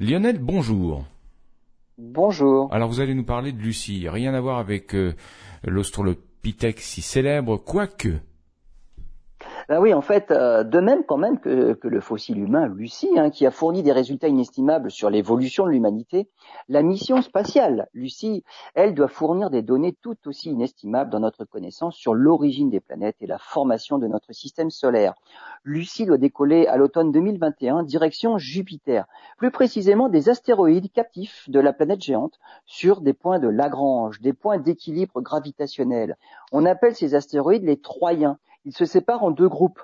Lionel, bonjour. Bonjour. Alors vous allez nous parler de Lucie, rien à voir avec euh, l'australopithèque si célèbre, quoique. Ben oui, en fait, euh, de même quand même que, le fossile humain Lucie, hein, qui a fourni des résultats inestimables sur l'évolution de l'humanité, la mission spatiale Lucie, elle doit fournir des données tout aussi inestimables dans notre connaissance sur l'origine des planètes et la formation de notre système solaire. Lucie doit décoller à l'automne 2021 direction Jupiter, plus précisément des astéroïdes captifs de la planète géante sur des points de Lagrange, des points d'équilibre gravitationnel. On appelle ces astéroïdes les Troyens ils se séparent en deux groupes.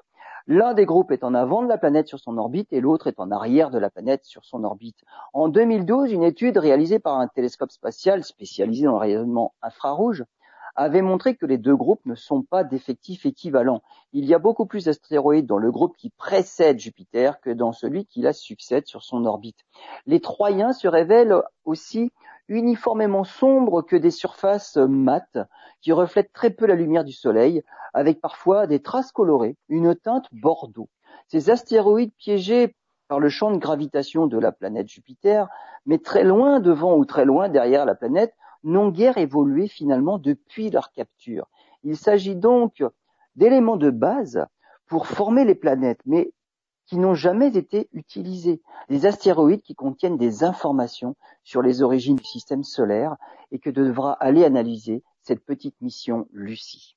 L'un des groupes est en avant de la planète sur son orbite et l'autre est en arrière de la planète sur son orbite. En 2012, une étude réalisée par un télescope spatial spécialisé dans le rayonnement infrarouge avait montré que les deux groupes ne sont pas d'effectifs équivalents. Il y a beaucoup plus d'astéroïdes dans le groupe qui précède Jupiter que dans celui qui la succède sur son orbite. Les Troyens se révèlent aussi uniformément sombres que des surfaces mates qui reflètent très peu la lumière du Soleil, avec parfois des traces colorées, une teinte bordeaux. Ces astéroïdes piégés par le champ de gravitation de la planète Jupiter, mais très loin devant ou très loin derrière la planète, n'ont guère évolué finalement depuis leur capture. Il s'agit donc d'éléments de base pour former les planètes, mais qui n'ont jamais été utilisés. Des astéroïdes qui contiennent des informations sur les origines du système solaire et que devra aller analyser cette petite mission Lucie.